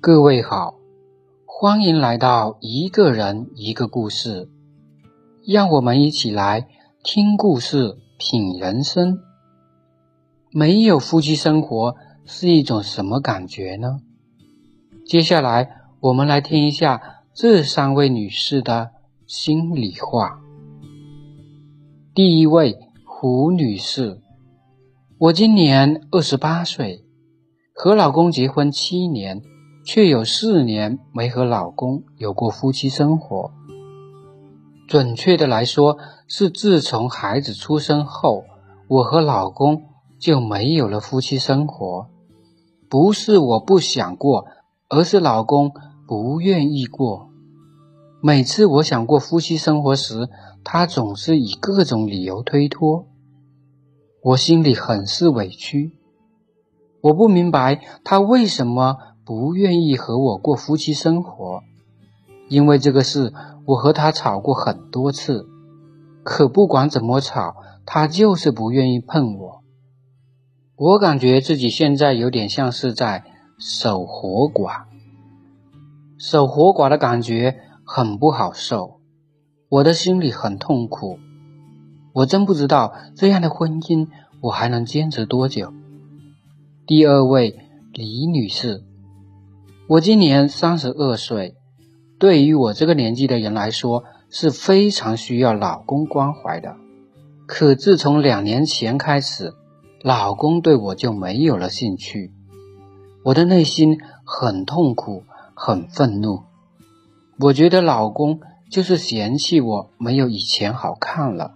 各位好，欢迎来到一个人一个故事，让我们一起来听故事、品人生。没有夫妻生活是一种什么感觉呢？接下来我们来听一下这三位女士的心里话。第一位胡女士，我今年二十八岁，和老公结婚七年。却有四年没和老公有过夫妻生活。准确的来说，是自从孩子出生后，我和老公就没有了夫妻生活。不是我不想过，而是老公不愿意过。每次我想过夫妻生活时，他总是以各种理由推脱，我心里很是委屈。我不明白他为什么。不愿意和我过夫妻生活，因为这个事，我和他吵过很多次，可不管怎么吵，他就是不愿意碰我。我感觉自己现在有点像是在守活寡，守活寡的感觉很不好受，我的心里很痛苦。我真不知道这样的婚姻我还能坚持多久。第二位，李女士。我今年三十二岁，对于我这个年纪的人来说是非常需要老公关怀的。可自从两年前开始，老公对我就没有了兴趣，我的内心很痛苦，很愤怒。我觉得老公就是嫌弃我没有以前好看了，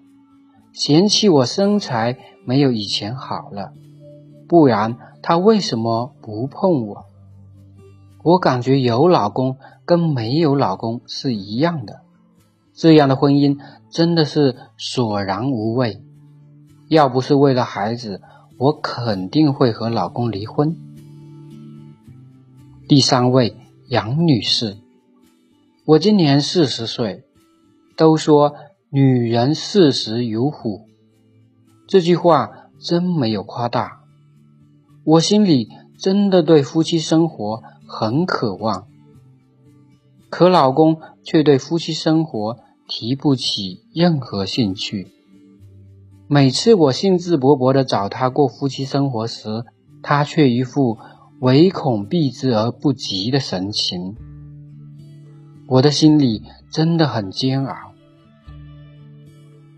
嫌弃我身材没有以前好了，不然他为什么不碰我？我感觉有老公跟没有老公是一样的，这样的婚姻真的是索然无味。要不是为了孩子，我肯定会和老公离婚。第三位杨女士，我今年四十岁，都说女人四十有虎，这句话真没有夸大，我心里真的对夫妻生活。很渴望，可老公却对夫妻生活提不起任何兴趣。每次我兴致勃勃的找他过夫妻生活时，他却一副唯恐避之而不及的神情。我的心里真的很煎熬。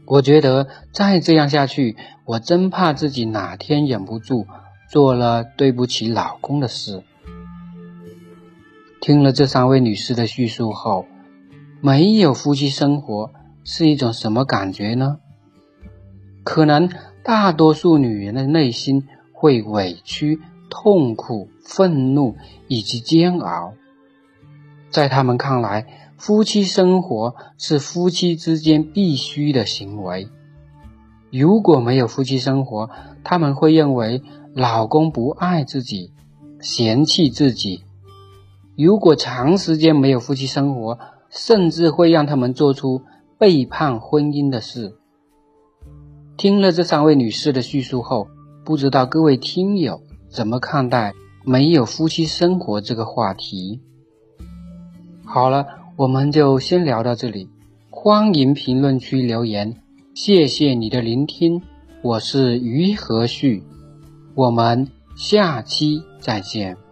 我觉得再这样下去，我真怕自己哪天忍不住做了对不起老公的事。听了这三位女士的叙述后，没有夫妻生活是一种什么感觉呢？可能大多数女人的内心会委屈、痛苦、愤怒以及煎熬。在他们看来，夫妻生活是夫妻之间必须的行为。如果没有夫妻生活，他们会认为老公不爱自己，嫌弃自己。如果长时间没有夫妻生活，甚至会让他们做出背叛婚姻的事。听了这三位女士的叙述后，不知道各位听友怎么看待没有夫妻生活这个话题？好了，我们就先聊到这里，欢迎评论区留言，谢谢你的聆听，我是于和旭，我们下期再见。